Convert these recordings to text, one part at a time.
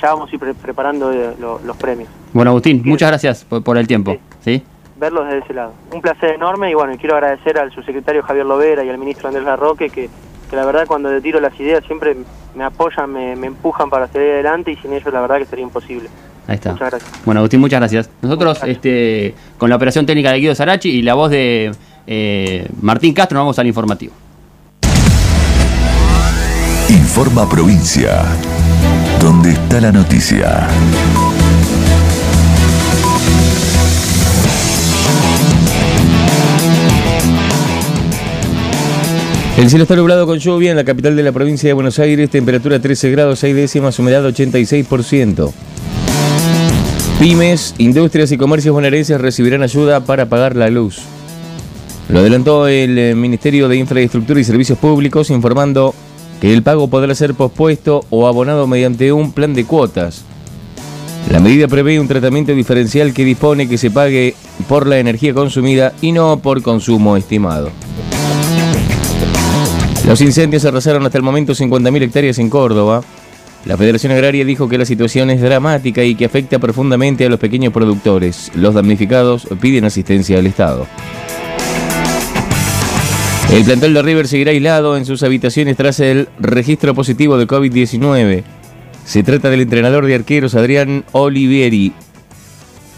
ya vamos a ir preparando eh, los premios. Bueno, Agustín, muchas gracias por, el tiempo. ¿sí? Verlos desde ese lado. Un placer enorme y bueno, quiero agradecer al subsecretario Javier Lovera y al ministro Andrés Larroque que, que la verdad cuando le tiro las ideas siempre me apoyan, me, empujan para seguir adelante y sin ellos la verdad que sería imposible. Ahí está. Muchas gracias. Bueno, Agustín, muchas gracias. Nosotros, este, con la operación técnica de Guido Sarachi y la voz de eh, Martín Castro, nos vamos al informativo. Informa Provincia. ¿Dónde está la noticia? El cielo está nublado con lluvia en la capital de la provincia de Buenos Aires, temperatura 13 grados 6 décimas, humedad 86%. Pymes, industrias y comercios bonaerenses recibirán ayuda para pagar la luz. Lo adelantó el eh, Ministerio de Infraestructura y Servicios Públicos informando que el pago podrá ser pospuesto o abonado mediante un plan de cuotas. La medida prevé un tratamiento diferencial que dispone que se pague por la energía consumida y no por consumo estimado. Los incendios arrasaron hasta el momento 50.000 hectáreas en Córdoba. La Federación Agraria dijo que la situación es dramática y que afecta profundamente a los pequeños productores. Los damnificados piden asistencia al Estado. El plantel de River seguirá aislado en sus habitaciones tras el registro positivo de COVID-19. Se trata del entrenador de arqueros Adrián Olivieri.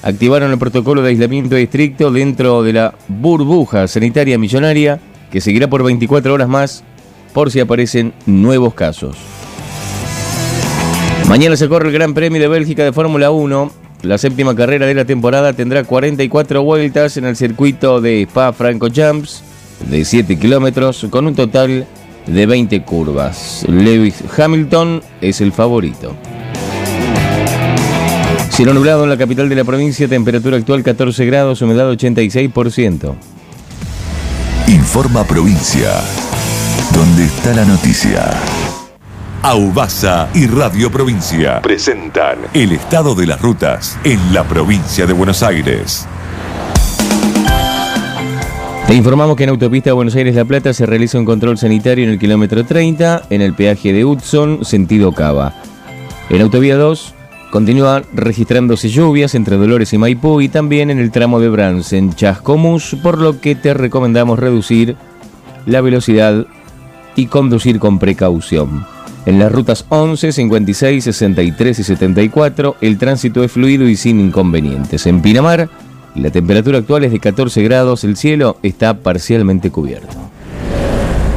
Activaron el protocolo de aislamiento estricto dentro de la burbuja sanitaria millonaria que seguirá por 24 horas más por si aparecen nuevos casos. Mañana se corre el Gran Premio de Bélgica de Fórmula 1. La séptima carrera de la temporada tendrá 44 vueltas en el circuito de Spa-Francorchamps de 7 kilómetros con un total de 20 curvas. Lewis Hamilton es el favorito. Cielo nublado en la capital de la provincia, temperatura actual 14 grados, humedad 86%. Informa provincia. ¿Dónde está la noticia? Aubasa y Radio Provincia presentan el estado de las rutas en la provincia de Buenos Aires. Te informamos que en Autopista Buenos Aires-La Plata se realiza un control sanitario en el kilómetro 30, en el peaje de Hudson, sentido Cava. En Autovía 2 continúa registrándose lluvias entre Dolores y Maipú y también en el tramo de Brans en Chascomús, por lo que te recomendamos reducir la velocidad y conducir con precaución. En las rutas 11, 56, 63 y 74 el tránsito es fluido y sin inconvenientes. En Pinamar la temperatura actual es de 14 grados, el cielo está parcialmente cubierto.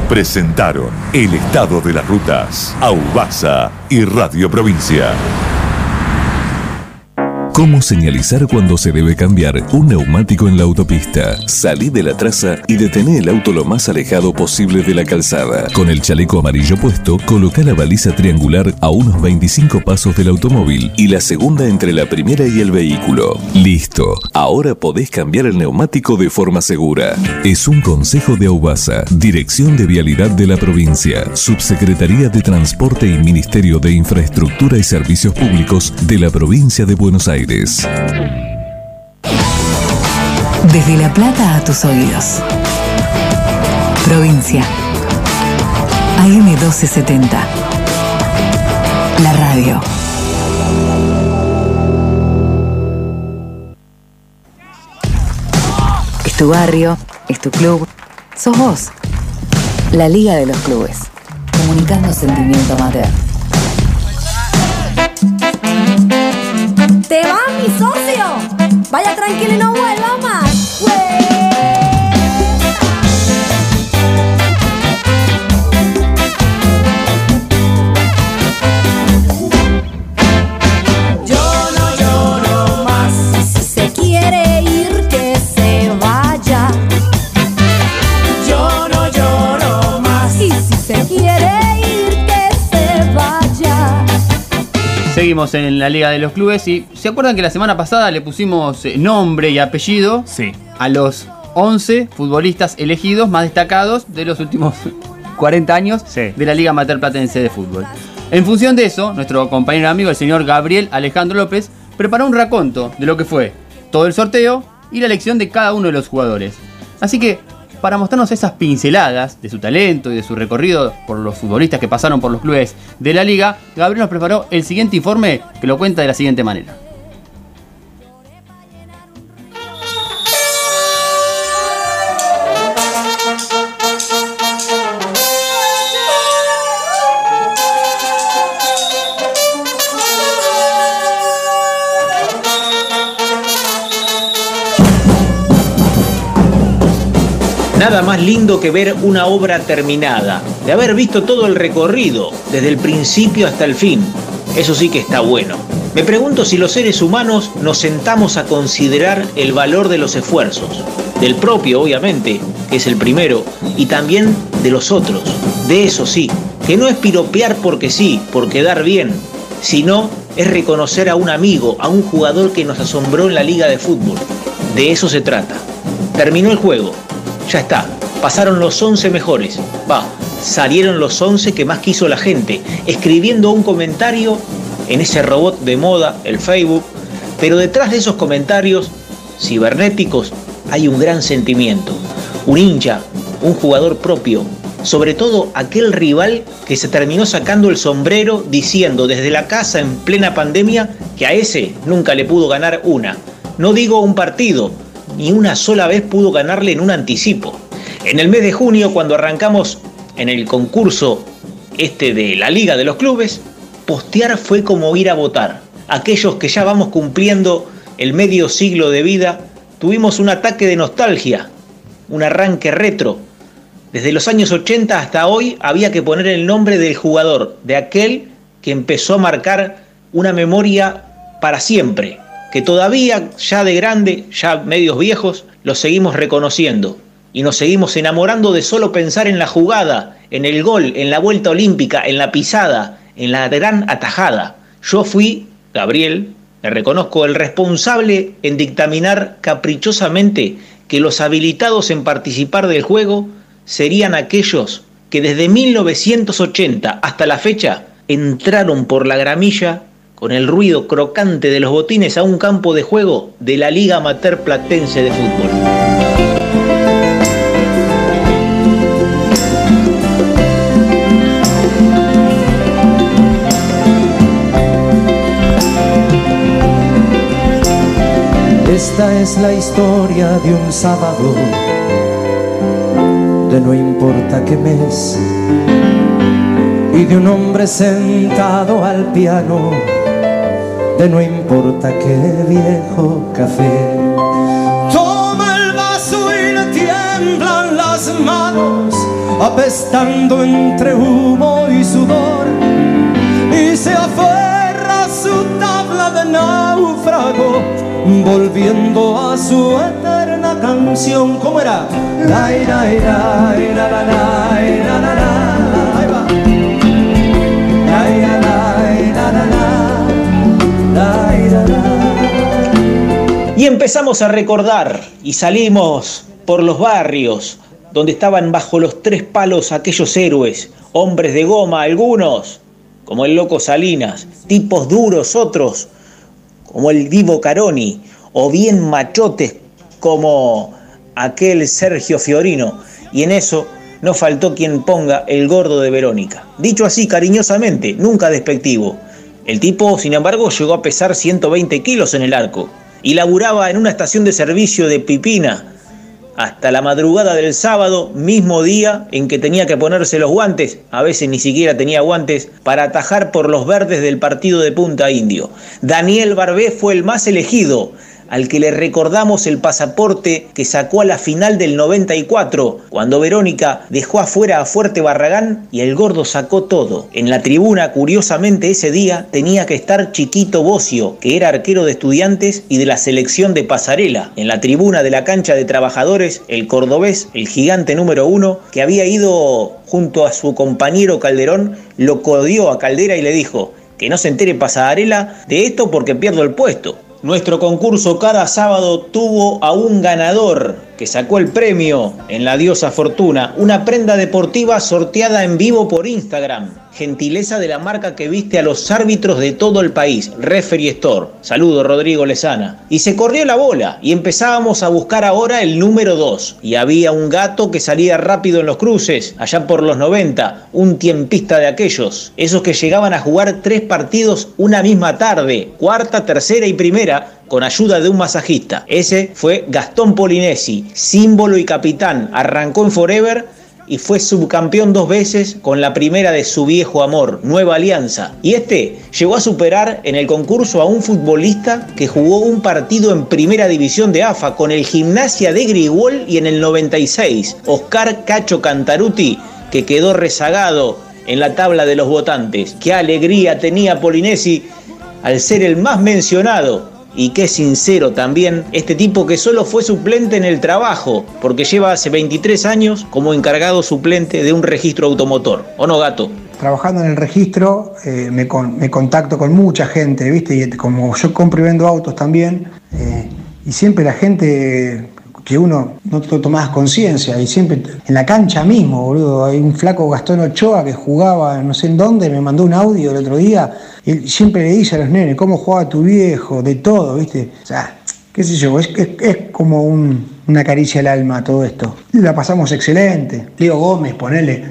Presentaron el estado de las rutas, Aubasa y Radio Provincia. ¿Cómo señalizar cuando se debe cambiar un neumático en la autopista? Salí de la traza y detené el auto lo más alejado posible de la calzada. Con el chaleco amarillo puesto, coloca la baliza triangular a unos 25 pasos del automóvil y la segunda entre la primera y el vehículo. Listo. Ahora podés cambiar el neumático de forma segura. Es un consejo de Aubasa, Dirección de Vialidad de la Provincia, Subsecretaría de Transporte y Ministerio de Infraestructura y Servicios Públicos de la Provincia de Buenos Aires. Desde La Plata a tus oídos. Provincia. AM 1270. La radio. Es tu barrio, es tu club, sos vos. La Liga de los Clubes. Comunicando sentimiento amateur. ¡Te va mi socio! Vaya tranquilo y no vuelva Seguimos en la Liga de los Clubes y ¿se acuerdan que la semana pasada le pusimos eh, nombre y apellido a los 11 futbolistas elegidos más destacados de los últimos 40 años de la Liga Mater Platense de Fútbol? En función de eso, nuestro compañero amigo, el señor Gabriel Alejandro López, preparó un raconto de lo que fue todo el sorteo y la elección de cada uno de los jugadores. Así que para mostrarnos esas pinceladas de su talento y de su recorrido por los futbolistas que pasaron por los clubes de la liga, Gabriel nos preparó el siguiente informe que lo cuenta de la siguiente manera. Lindo que ver una obra terminada, de haber visto todo el recorrido, desde el principio hasta el fin. Eso sí que está bueno. Me pregunto si los seres humanos nos sentamos a considerar el valor de los esfuerzos, del propio obviamente, que es el primero, y también de los otros. De eso sí, que no es piropear porque sí, por quedar bien, sino es reconocer a un amigo, a un jugador que nos asombró en la liga de fútbol. De eso se trata. Terminó el juego, ya está, pasaron los 11 mejores. Va, salieron los 11 que más quiso la gente, escribiendo un comentario en ese robot de moda, el Facebook, pero detrás de esos comentarios cibernéticos hay un gran sentimiento, un hincha, un jugador propio, sobre todo aquel rival que se terminó sacando el sombrero diciendo desde la casa en plena pandemia que a ese nunca le pudo ganar una. No digo un partido, ni una sola vez pudo ganarle en un anticipo. En el mes de junio, cuando arrancamos en el concurso este de la Liga de los Clubes, postear fue como ir a votar. Aquellos que ya vamos cumpliendo el medio siglo de vida, tuvimos un ataque de nostalgia, un arranque retro. Desde los años 80 hasta hoy había que poner el nombre del jugador, de aquel que empezó a marcar una memoria para siempre, que todavía ya de grande, ya medios viejos, los seguimos reconociendo y nos seguimos enamorando de solo pensar en la jugada, en el gol, en la vuelta olímpica, en la pisada, en la gran atajada. Yo fui, Gabriel, me reconozco, el responsable en dictaminar caprichosamente que los habilitados en participar del juego serían aquellos que desde 1980 hasta la fecha entraron por la gramilla con el ruido crocante de los botines a un campo de juego de la Liga Amateur Platense de Fútbol. Esta es la historia de un sábado, de no importa qué mes, y de un hombre sentado al piano de no importa qué viejo café. Toma el vaso y le tiemblan las manos, apestando entre humo y sudor, y se aferra a su tabla de náufrago, volviendo a su eterna canción. ¿Cómo era? La, la, la, la, la, la, la, la. Y empezamos a recordar y salimos por los barrios donde estaban bajo los tres palos aquellos héroes, hombres de goma algunos, como el loco Salinas, tipos duros otros, como el Divo Caroni, o bien machotes como aquel Sergio Fiorino. Y en eso no faltó quien ponga el gordo de Verónica. Dicho así cariñosamente, nunca despectivo. El tipo, sin embargo, llegó a pesar 120 kilos en el arco y laburaba en una estación de servicio de Pipina hasta la madrugada del sábado, mismo día en que tenía que ponerse los guantes, a veces ni siquiera tenía guantes, para atajar por los verdes del partido de Punta Indio. Daniel Barbé fue el más elegido, al que le recordamos el pasaporte que sacó a la final del 94, cuando Verónica dejó afuera a Fuerte Barragán y el gordo sacó todo. En la tribuna, curiosamente ese día, tenía que estar Chiquito Bocio, que era arquero de estudiantes y de la selección de Pasarela. En la tribuna de la cancha de trabajadores, el cordobés, el gigante número uno, que había ido junto a su compañero Calderón, lo codió a Caldera y le dijo, que no se entere Pasarela de esto porque pierdo el puesto. Nuestro concurso cada sábado tuvo a un ganador que sacó el premio en la diosa Fortuna, una prenda deportiva sorteada en vivo por Instagram. Gentileza de la marca que viste a los árbitros de todo el país, Referee Store. Saludo Rodrigo Lezana. Y se corrió la bola y empezábamos a buscar ahora el número 2. Y había un gato que salía rápido en los cruces, allá por los 90, un tiempista de aquellos. Esos que llegaban a jugar tres partidos una misma tarde, cuarta, tercera y primera, con ayuda de un masajista. Ese fue Gastón Polinesi, símbolo y capitán. Arrancó en Forever y fue subcampeón dos veces con la primera de su viejo amor, Nueva Alianza. Y este llegó a superar en el concurso a un futbolista que jugó un partido en primera división de AFA con el Gimnasia de Grigol y en el 96, Oscar Cacho Cantaruti, que quedó rezagado en la tabla de los votantes. Qué alegría tenía Polinesi al ser el más mencionado y qué sincero también este tipo que solo fue suplente en el trabajo, porque lleva hace 23 años como encargado suplente de un registro automotor. ¿O no, gato? Trabajando en el registro eh, me, contacto con mucha gente, ¿viste? Y como yo compro y vendo autos también, eh, y siempre la gente que uno no tomás conciencia y siempre en la cancha mismo, boludo, hay un flaco Gastón Ochoa que jugaba no sé en dónde, me mandó un audio el otro día y siempre le dice a los nenes cómo jugaba tu viejo, de todo, ¿viste? O sea, qué sé yo, es, como una caricia al alma todo esto. La pasamos excelente. Leo Gómez, ponele,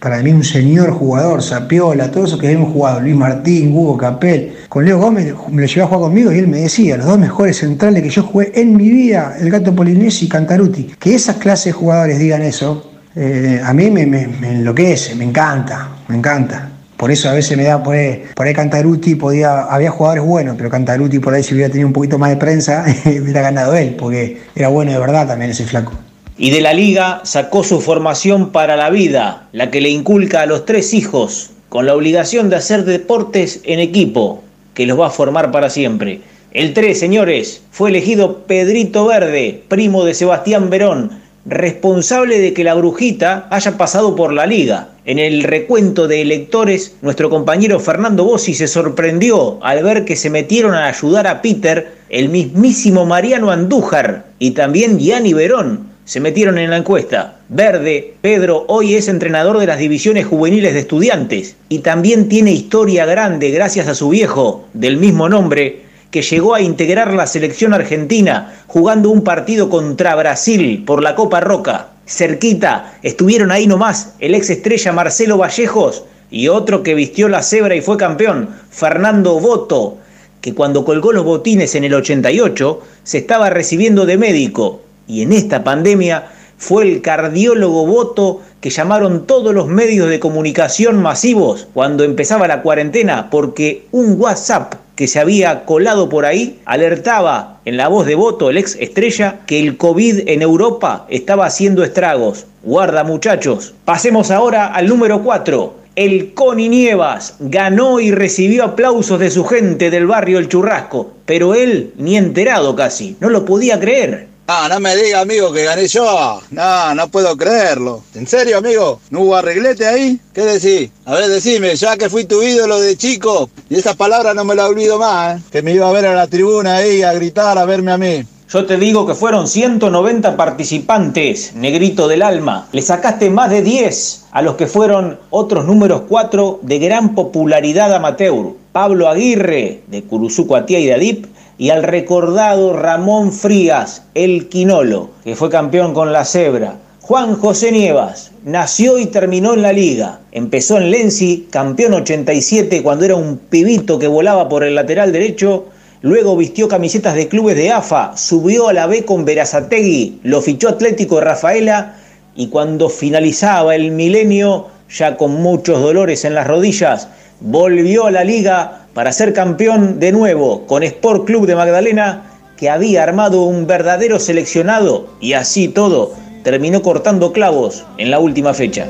para mí un señor jugador, Sapiola, todo eso que hemos jugado, Luis Martín, Hugo Capel. Con Leo Gómez me lo llevó a jugar conmigo y él me decía, los dos mejores centrales que yo jugué en mi vida, el Gato Polinesi y Cantaruti. Que esas clases de jugadores digan eso, eh, a mí me, enloquece, me encanta, me encanta. Por eso a veces me da por ahí, por ahí Cantaruti podía, había jugadores buenos, pero Cantaruti por ahí si hubiera tenido un poquito más de prensa, hubiera ganado él, porque era bueno de verdad también ese flaco y de la liga sacó su formación para la vida, la que le inculca a los tres hijos, con la obligación de hacer deportes en equipo, que los va a formar para siempre. El 3, señores, fue elegido Pedrito Verde, primo de Sebastián Verón, responsable de que la brujita haya pasado por la liga. En el recuento de electores, nuestro compañero Fernando Bossi se sorprendió al ver que se metieron a ayudar a Peter el mismísimo Mariano Andújar y también Gianni Verón, se metieron en la encuesta. Verde, Pedro, hoy es entrenador de las divisiones juveniles de estudiantes y también tiene historia grande gracias a su viejo, del mismo nombre, que llegó a integrar la selección argentina jugando un partido contra Brasil por la Copa Roca. Cerquita, estuvieron ahí nomás el ex estrella Marcelo Vallejos y otro que vistió la cebra y fue campeón, Fernando Boto, que cuando colgó los botines en el 88 se estaba recibiendo de médico y en esta pandemia fue el cardiólogo Boto que llamaron todos los medios de comunicación masivos cuando empezaba la cuarentena porque un WhatsApp que se había colado por ahí alertaba en la voz de Boto, el ex estrella, que el COVID en Europa estaba haciendo estragos. Guarda muchachos. Pasemos ahora al número 4. El Coni Nievas ganó y recibió aplausos de su gente del barrio El Churrasco, pero él ni enterado casi, no lo podía creer. Ah, no me diga, amigo, que gané yo. No, no puedo creerlo. ¿En serio, amigo? ¿No hubo arreglete ahí? ¿Qué decís? A ver, decime, ya que fui tu ídolo de chico, y esa palabra no me la olvido más, ¿eh? Que me iba a ver a la tribuna ahí a gritar, a verme a mí. Yo te digo que fueron 190 participantes, negrito del alma. Le sacaste más de 10 a los que fueron otros números 4 de gran popularidad amateur. Pablo Aguirre, de Curuzuco y de Adip, y al recordado Ramón Frías, el Quinolo, que fue campeón con la Cebra. Juan José Nievas nació y terminó en la liga. Empezó en Lenzi, campeón 87 cuando era un pibito que volaba por el lateral derecho. Luego vistió camisetas de clubes de AFA, subió a la B con Verazategui, lo fichó Atlético Rafaela y cuando finalizaba el milenio, ya con muchos dolores en las rodillas, volvió a la liga para ser campeón de nuevo con Sport Club de Magdalena, que había armado un verdadero seleccionado y así todo terminó cortando clavos en la última fecha.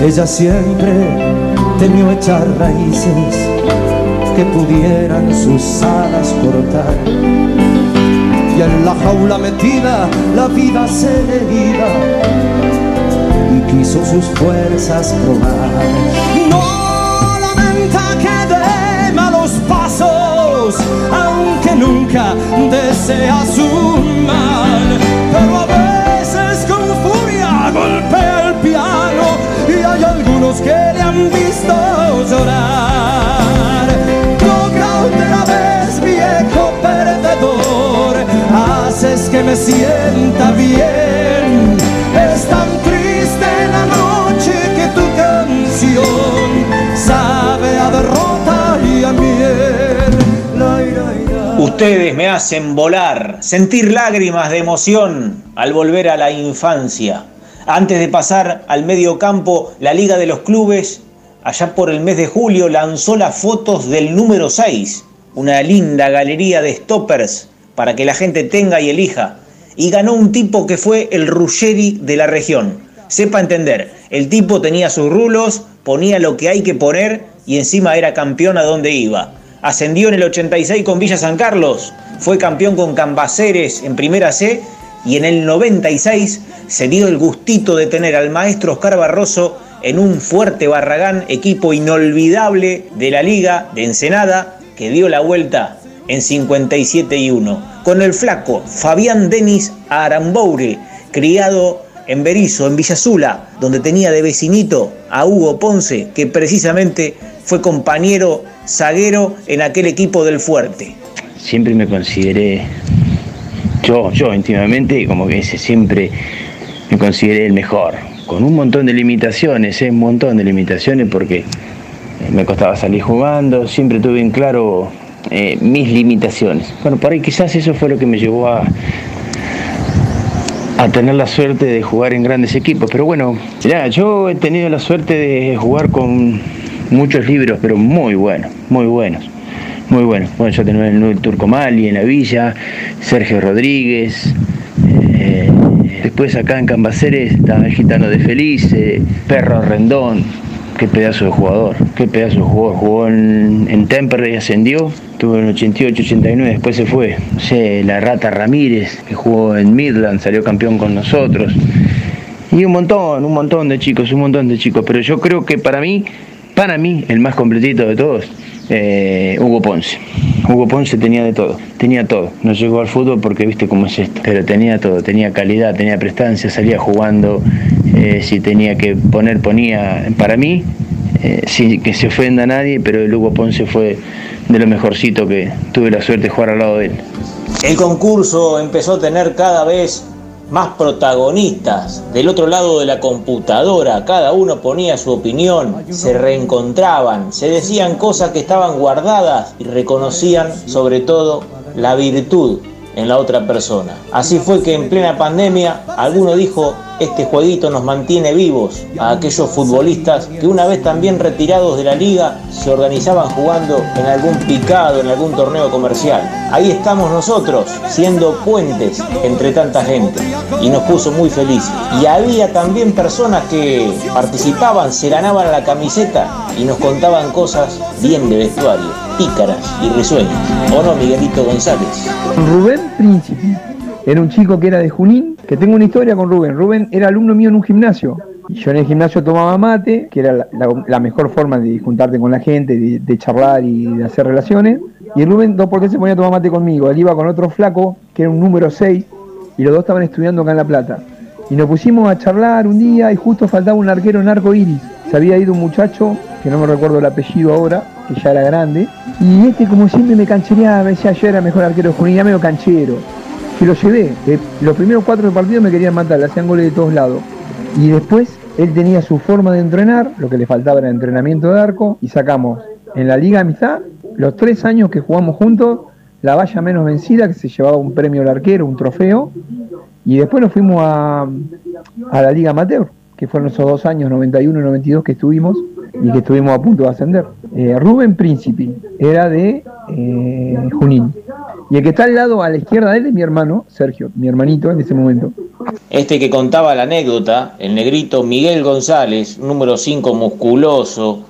Ella siempre temió echar raíces que pudieran sus alas cortar. Y en la jaula metida la vida se le iba y quiso sus fuerzas probar. No Dios, aunque nunca deseas un mal. Pero a veces con furia golpea el piano y hay algunos que le han visto llorar. Logra otra vez, viejo perdedor, haces que me sienta bien Ustedes me hacen volar, sentir lágrimas de emoción al volver a la infancia. Antes de pasar al medio campo, la Liga de los Clubes, allá por el mes de julio, lanzó las fotos del número 6, una linda galería de stoppers para que la gente tenga y elija. Y ganó un tipo que fue el Ruggeri de la región. Sepa entender, el tipo tenía sus rulos, ponía lo que hay que poner y encima era campeón a donde iba. Ascendió en el 86 con Villa San Carlos, fue campeón con Cambaceres en Primera C y en el 96 se dio el gustito de tener al maestro Oscar Barroso en un fuerte Barragán, equipo inolvidable de la Liga de Ensenada, que dio la vuelta en 57 y 1. Con el flaco Fabián Denis Aramboure, criado en Berizo, en Villazula, donde tenía de vecinito a Hugo Ponce, que precisamente fue compañero zaguero en aquel equipo del Fuerte. Siempre me consideré, yo, yo íntimamente, como que ese siempre me consideré el mejor, con un montón de limitaciones, ¿eh? un montón de limitaciones porque me costaba salir jugando, siempre tuve en claro eh, mis limitaciones. Bueno, por ahí quizás eso fue lo que me llevó a, a tener la suerte de jugar en grandes equipos. Pero bueno, ya, yo he tenido la suerte de jugar con muchos libros, pero muy buenos, muy buenos. Muy buenos. Bueno, yo tenía el Turco Mali en la villa, Sergio Rodríguez, eh, después acá en Cambaceres estaba el gitano de Feliz, Perro Rendón, qué pedazo de jugador, qué pedazo de jugador. Jugó en, en Temperley ascendió, tuvo en 88, 89, después se fue. La Rata Ramírez, que jugó en Midland, salió campeón con nosotros. Y un montón, un montón de chicos, un montón de chicos. Pero yo creo que para mí, para mí, el más completito de todos, eh, Hugo Ponce. Hugo Ponce tenía de todo, tenía todo. No llegó al fútbol porque viste cómo es esto, pero tenía todo, tenía calidad, tenía prestancia, salía jugando, eh, si tenía que poner, ponía. Para mí, eh, sin que se ofenda a nadie, pero el Hugo Ponce fue de lo mejorcito que tuve la suerte de jugar al lado de él. El concurso empezó a tener cada vez más protagonistas del otro lado de la computadora, cada uno ponía su opinión, se reencontraban, se decían cosas que estaban guardadas y reconocían sobre todo la virtud en la otra persona. Así fue que en plena pandemia alguno dijo, este jueguito nos mantiene vivos a aquellos futbolistas que una vez también retirados de la liga se organizaban jugando en algún picado, en algún torneo comercial. Ahí estamos nosotros, siendo puentes entre tanta gente y nos puso muy felices. Y había también personas que participaban, se ganaban la camiseta y nos contaban cosas bien de vestuario, pícaras y risueñas. ¿O no, Miguelito González? Rubén Príncipe era un chico que era de Junín, que tengo una historia con Rubén. Rubén era alumno mío en un gimnasio. Yo en el gimnasio tomaba mate, que era la, mejor forma de juntarte con la gente, de, charlar y de hacer relaciones. Y Rubén dos por tres se ponía a tomar mate conmigo. Él iba con otro flaco, que era un número 6, y los dos estaban estudiando acá en La Plata. Y nos pusimos a charlar un día y justo faltaba un arquero en arco iris. Se había ido un muchacho, que no me recuerdo el apellido ahora, que ya era grande. Y este como siempre me canchereaba, me decía yo era mejor arquero de Junín, ya medio canchero que lo llevé. los primeros cuatro partidos me querían matar, le hacían goles de todos lados. Y después él tenía su forma de entrenar, lo que le faltaba era entrenamiento de arco, y sacamos en la Liga Amistad, los tres años que jugamos juntos, la valla menos vencida, que se llevaba un premio al arquero, un trofeo, y después nos fuimos a, a la Liga Amateur, que fueron esos dos años, 91 y 92 que estuvimos, y que estuvimos a punto de ascender. Eh, Rubén Príncipe era de eh, Junín. Y el que está al lado, a la izquierda de él, es mi hermano, Sergio, mi hermanito en ese momento. Este que contaba la anécdota, el negrito Miguel González, número 5 musculoso,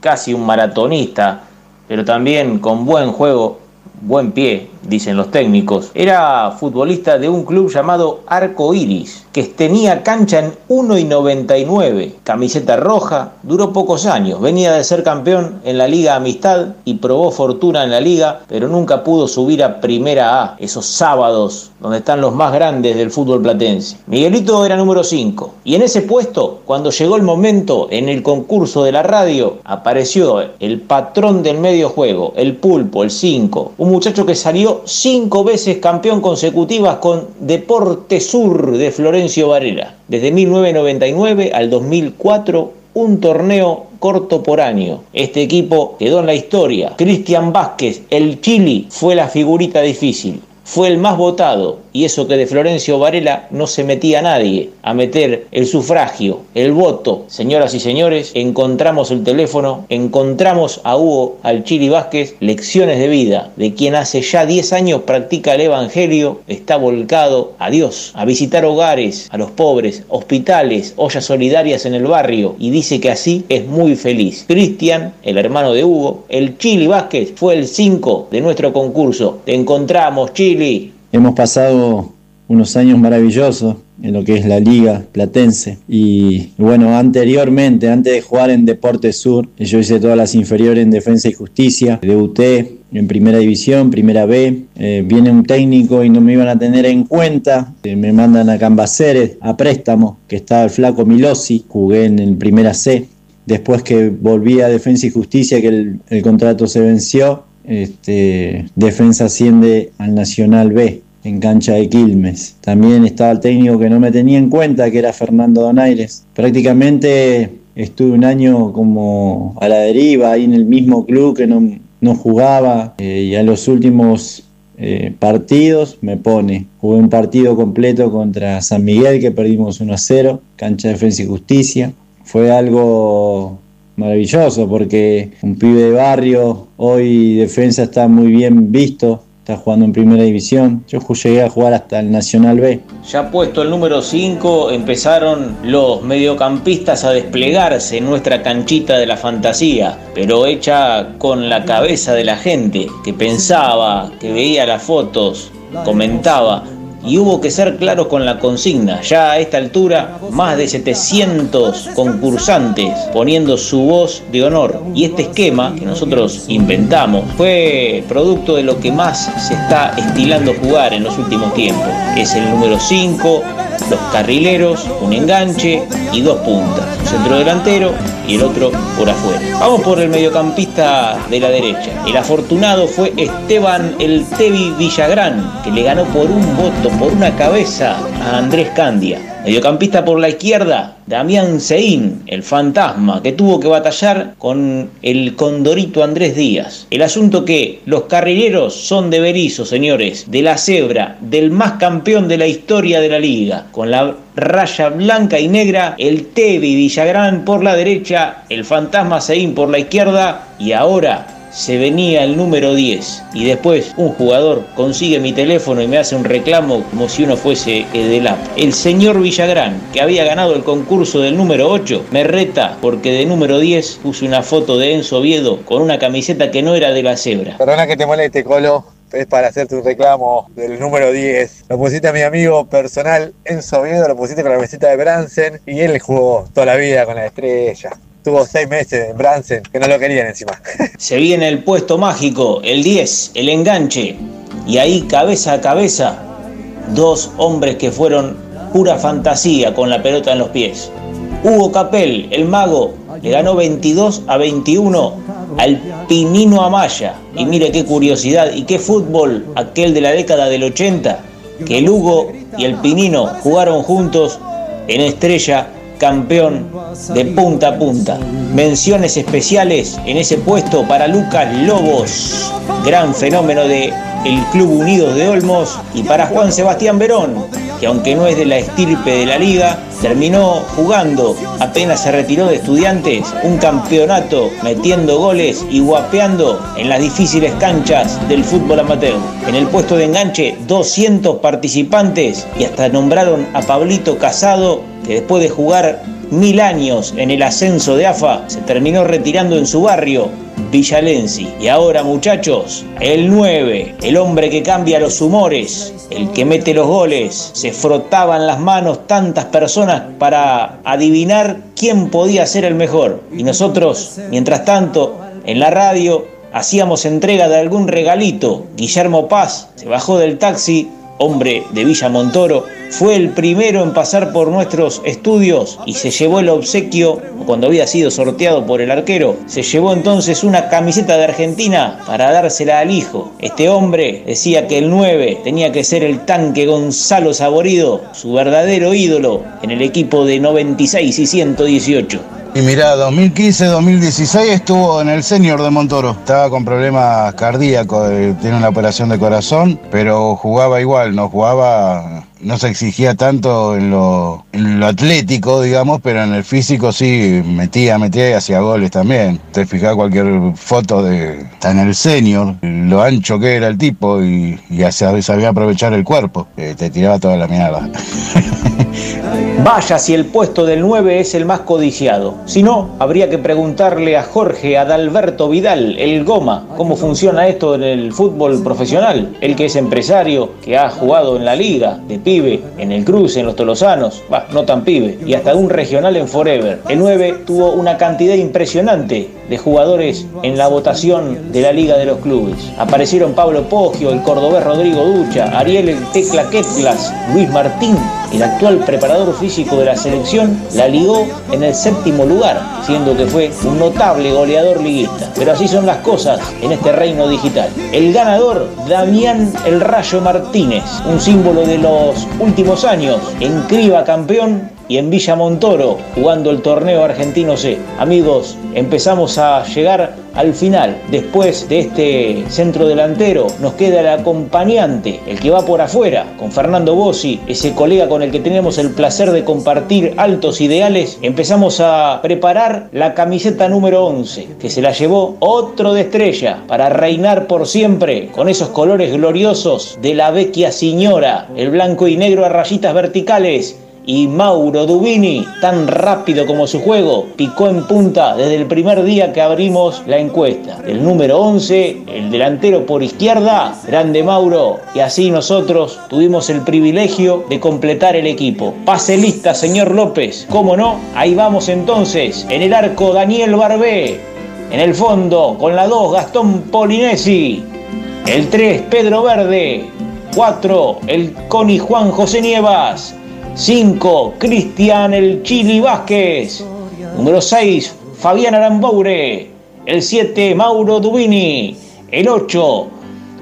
casi un maratonista, pero también con buen juego, buen pie, dicen los técnicos. Era futbolista de un club llamado Arco Iris, que tenía cancha en 1 y 99, camiseta roja, duró pocos años, venía de ser campeón en la Liga Amistad y probó fortuna en la liga, pero nunca pudo subir a Primera A, esos sábados donde están los más grandes del fútbol platense. Miguelito era número 5 y en ese puesto, cuando llegó el momento en el concurso de la radio, apareció el patrón del medio juego, el pulpo, el 5, un un muchacho que salió cinco veces campeón consecutivas con Deporte Sur de Florencio Varela. Desde 1999 al 2004, un torneo corto por año. Este equipo quedó en la historia. Cristian Vázquez, el Chili, fue la figurita difícil. Fue el más votado, y eso que de Florencio Varela no se metía nadie a meter el sufragio, el voto. Señoras y señores, encontramos el teléfono, encontramos a Hugo Alchiri Vázquez, lecciones de vida, de quien hace ya 10 años practica el Evangelio, está volcado a Dios, a visitar hogares, a los pobres, hospitales, ollas solidarias en el barrio, y dice que así es muy feliz. Cristian, el hermano de Hugo, el Chili Vázquez, fue el 5 de nuestro concurso. Te encontramos, Chili. Hemos pasado unos años maravillosos en lo que es la liga platense. Y bueno, anteriormente, antes de jugar en Deporte Sur, yo hice todas las inferiores en Defensa y Justicia, debuté en Primera División, Primera B, eh, viene un técnico y no me iban a tener en cuenta, eh, me mandan a Cambaceres a préstamo, que estaba el flaco Milosi, jugué en Primera C, después que volví a Defensa y Justicia, que el contrato se venció, este, Defensa asciende al Nacional B en cancha de Quilmes. También estaba el técnico que no me tenía en cuenta, que era Fernando Donaires. Prácticamente estuve un año como a la deriva, ahí en el mismo club que no, no jugaba eh, y a los últimos eh, partidos me pone. Jugué un partido completo contra San Miguel que perdimos 1 a 0, cancha de defensa y justicia. Fue algo maravilloso porque un pibe de barrio, hoy defensa está muy bien visto, está jugando en primera división. Yo llegué a jugar hasta el Nacional B. Ya puesto el número 5, empezaron los mediocampistas a desplegarse en nuestra canchita de la fantasía, pero hecha con la cabeza de la gente que pensaba, que veía las fotos, comentaba y hubo que ser claros con la consigna. Ya a esta altura, más de 700 concursantes poniendo su voz de honor. Y este esquema que nosotros inventamos fue producto de lo que más se está estilando jugar en los últimos tiempos. Es el número 5, los carrileros, un enganche y dos puntas. Un centro delantero y el otro por afuera. Vamos por el mediocampista de la derecha. El afortunado fue Esteban El Tevi Villagrán, que le ganó por un voto, por una cabeza a Andrés Candia. Mediocampista por la izquierda, Damián Seín, el fantasma, que tuvo que batallar con el condorito Andrés Díaz. El asunto que los carrileros son de Berizo, señores, de la cebra, del más campeón de la historia de la liga, con la raya blanca y negra, el Tevi Villagrán por la derecha, el fantasma Seín por la izquierda y ahora se venía el número 10 y después un jugador consigue mi teléfono y me hace un reclamo como si uno fuese Edelap. El señor Villagrán, que había ganado el concurso del número 8, me reta porque de número 10 puse una foto de Enzo Oviedo con una camiseta que no era de la cebra. Perdona que te moleste, Colo. Es para hacerte un reclamo del número 10. Lo pusiste a mi amigo personal Enzo Oviedo, lo pusiste con la camiseta de Bransen y él jugó toda la vida con la estrella. Tuvo seis meses en Bransen, que no lo querían encima. Se viene el puesto mágico, el 10, el enganche. Y ahí, cabeza a cabeza, dos hombres que fueron pura fantasía con la pelota en los pies. Hugo Capel, el mago, le ganó 22 a 21 al Pinino Amaya. Y mire qué curiosidad y qué fútbol aquel de la década del 80, que el Hugo y el Pinino jugaron juntos en Estrella campeón de punta a punta. Menciones especiales en ese puesto para Lucas Lobos, gran fenómeno de el Club Unidos de Olmos, y para Juan Sebastián Verón, que aunque no es de la estirpe de la liga, terminó jugando, apenas se retiró de estudiantes, un campeonato metiendo goles y guapeando en las difíciles canchas del fútbol amateur. En el puesto de enganche, 200 participantes y hasta nombraron a Pablito Casado que después de jugar mil años en el ascenso de AFA, se terminó retirando en su barrio, Villalensi. Y ahora muchachos, el 9, el hombre que cambia los humores, el que mete los goles, se frotaban las manos tantas personas para adivinar quién podía ser el mejor. Y nosotros, mientras tanto, en la radio hacíamos entrega de algún regalito. Guillermo Paz se bajó del taxi hombre de Villa Montoro, fue el primero en pasar por nuestros estudios y se llevó el obsequio, cuando había sido sorteado por el arquero, se llevó entonces una camiseta de Argentina para dársela al hijo. Este hombre decía que el 9 tenía que ser el tanque Gonzalo Saborido, su verdadero ídolo en el equipo de 96 y 118. Y mirá, 2015-2016 estuvo en el senior de Montoro. Estaba con problemas cardíacos, eh, tiene una operación de corazón, pero jugaba igual, no jugaba, no se exigía tanto en lo, atlético, digamos, pero en el físico sí metía, metía y hacía goles también. Te fijás cualquier foto de. Está en el senior, lo ancho que era el tipo y, y ya sabía aprovechar el cuerpo. eh, te tiraba toda la mierda. Vaya si el puesto del 9 es el más codiciado. Si no, habría que preguntarle a Jorge Adalberto Vidal, el Goma, cómo funciona esto en el fútbol profesional. Él que es empresario, que ha jugado en la liga, de pibe, en el cruce, en los tolosanos, bah, no tan pibe, y hasta un regional en Forever. El 9 tuvo una cantidad impresionante de jugadores en la votación de la Liga de los Clubes. Aparecieron Pablo Poggio, el cordobés Rodrigo Ducha, Ariel el Tecla Ketlas, Luis Martín, el actual preparador físico de la selección, la ligó en el séptimo lugar, siendo que fue un notable goleador liguista. Pero así son las cosas en este reino digital. El ganador, Damián El Rayo Martínez, un símbolo de los últimos años, en Criba campeón y en Villa Montoro jugando el torneo argentino C. Amigos, empezamos a llegar al final. Después de este centro delantero nos queda el acompañante, el que va por afuera, con Fernando Bossi, ese colega con el que tenemos el placer de compartir altos ideales. Empezamos a preparar la camiseta número 11, que se la llevó otro de estrella para reinar por siempre con esos colores gloriosos de la vecchia señora, el blanco y negro a rayitas verticales y Mauro Dubini, tan rápido como su juego, picó en punta desde el primer día que abrimos la encuesta. El número 11, el delantero por izquierda, grande Mauro, y así nosotros tuvimos el privilegio de completar el equipo. Pase lista, señor López, ¿cómo no? Ahí vamos entonces, en el arco Daniel Barbé, en el fondo con la 2 Gastón Polinesi, el 3 Pedro Verde, 4 el Coni Juan José Nievas, 5. Cristian el Chili Vázquez. Número 6. Fabián Aramboure. El 7. Mauro Dubini. El 8.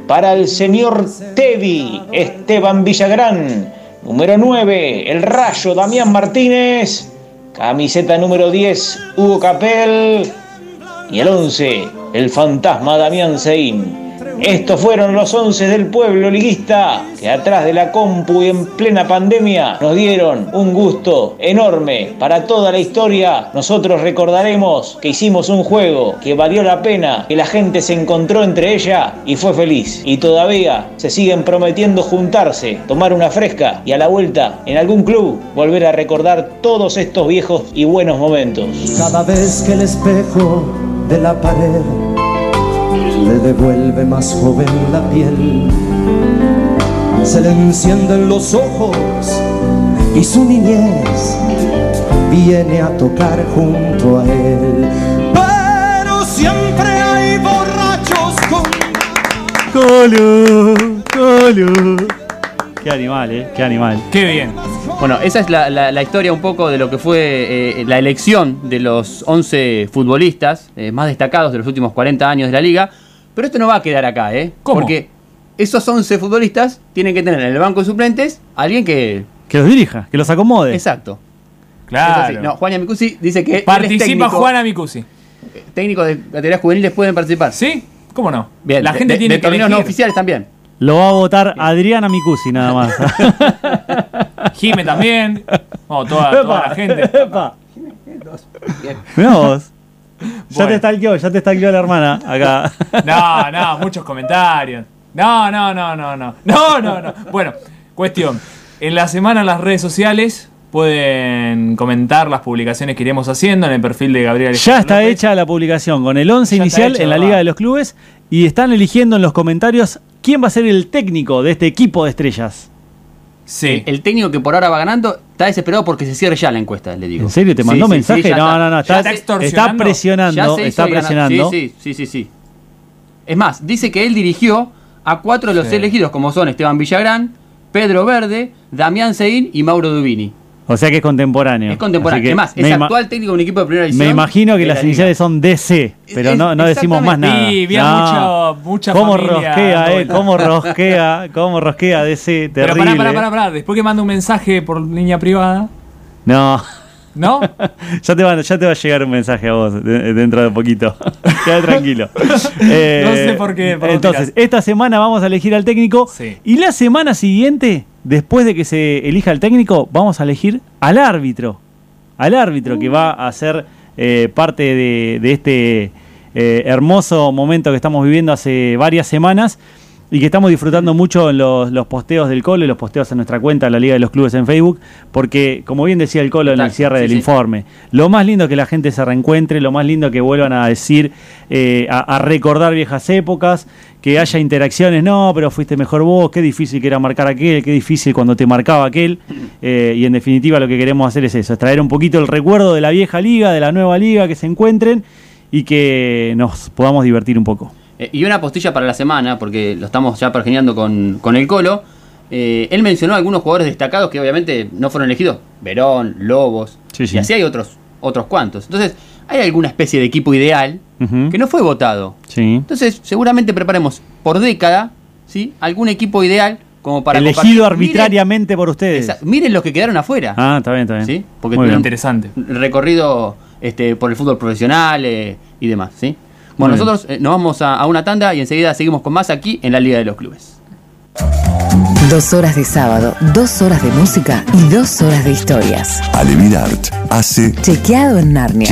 Para el señor Teddy. Esteban Villagrán. Número 9. El Rayo Damián Martínez. Camiseta número 10. Hugo Capel. Y el 11. El fantasma Damián Sein. Estos fueron los 11 del pueblo liguista que atrás de la compu y en plena pandemia nos dieron un gusto enorme para toda la historia. Nosotros recordaremos que hicimos un juego que valió la pena, que la gente se encontró entre ella y fue feliz. Y todavía se siguen prometiendo juntarse, tomar una fresca y a la vuelta en algún club volver a recordar todos estos viejos y buenos momentos. Cada vez que el espejo de la pared le devuelve más joven la piel, se le encienden los ojos y su niñez viene a tocar junto a él. Pero siempre hay borrachos con Colo, colo. Qué animal, eh, qué animal. Qué bien. Bueno, esa es la, la- la historia un poco de lo que fue eh, la elección de los 11 futbolistas eh, más destacados de los últimos 40 años de la liga. Pero esto no va a quedar acá, ¿eh? ¿Cómo? Porque esos 11 futbolistas tienen que tener en el banco de suplentes alguien que... Que los dirija, que los acomode. Exacto. Claro. No, Juan Yamicusi dice que Participa técnico, Juan Amicusi. técnicos de categorías juveniles pueden participar. ¿Sí? ¿Cómo no? Bien, La de- gente de- tiene de que torneos no oficiales también. Lo va a votar Adriana Micusi nada más. Jime también. Oh, toda, toda la gente. Epa. Mirá vos. Ya te stalkeó, ya te stalkeó la hermana acá. No, no, muchos comentarios. No, no, no, no, no. No, no, no. Bueno, cuestión. En la semana las redes sociales pueden comentar las publicaciones que iremos haciendo en el perfil de Gabriel Ya está López. hecha la publicación con el 11 Ya está inicial hecha, en la ¿verdad? Liga de los Clubes y están eligiendo en los comentarios quién va a ser el técnico de este equipo de estrellas. Sí. El técnico que por ahora va ganando está desesperado porque se cierre ya la encuesta, le digo. ¿En serio? ¿Te mandó sí, mensaje? sí, no, no, no, está, está Ya presionando, está presionando. Sí, sí, sí, sí, sí. Es más, dice que él dirigió a cuatro de los Sí. elegidos, como son Esteban Villagrán, Pedro Verde, Damián Sein y Mauro Dubini. O sea que es contemporáneo. Es contemporáneo. Que Además, es actual técnico de un equipo de primera división. Me imagino que las la iniciales son DC, pero Es- no, no decimos más nada. Sí, vi a No. mucho- mucha ¿Cómo familia rosquea, eh? ¿Cómo rosquea? ¿Cómo rosquea DC? Pero Terrible. pará, pará, pará, pará. Después que manda un mensaje por línea privada. No. ¿No? ya, te va, ya te va a llegar un mensaje a vos de- dentro de poquito. Queda tranquilo. Eh, No sé por qué, por entonces, esta semana vamos a elegir al técnico. Sí. Y la semana siguiente, después de que se elija al técnico, vamos a elegir al árbitro. Al árbitro que va a ser eh, parte de, de este eh, hermoso momento que estamos viviendo hace varias semanas y que estamos disfrutando mucho los, los posteos del Colo y los posteos en nuestra cuenta, la Liga de los Clubes en Facebook, porque como bien decía el Colo en el cierre sí, del sí. informe, lo más lindo es que la gente se reencuentre, lo más lindo que vuelvan a decir, eh, a, a recordar viejas épocas, que haya interacciones, no, pero fuiste mejor vos, qué difícil que era marcar aquel, qué difícil cuando te marcaba aquel, eh, y en definitiva lo que queremos hacer es eso, es traer un poquito el recuerdo de la vieja liga, de la nueva liga, que se encuentren y que nos podamos divertir un poco. Eh, y una postilla para la semana, porque lo estamos ya pergeñando con, con el Colo. Eh, él mencionó algunos jugadores destacados que obviamente no fueron elegidos. Verón, Lobos. Sí, sí. Y así hay otros, otros cuantos. Entonces, hay alguna especie de equipo ideal que no fue votado. Sí. Entonces, seguramente preparemos por década ¿sí? algún equipo ideal como para Elegido compartir. arbitrariamente por ustedes. Miren, miren los que quedaron afuera. Ah, está bien, está bien. ¿sí? Porque Muy bien. Interesante. recorrido este, por el fútbol profesional eh, y demás. ¿sí? Bueno, bien. nosotros eh, nos vamos a, a una tanda y enseguida seguimos con más aquí en la Liga de los Clubes. Dos horas de sábado, dos horas de música y dos horas de historias. Alevidart hace Chequeado en Narnia.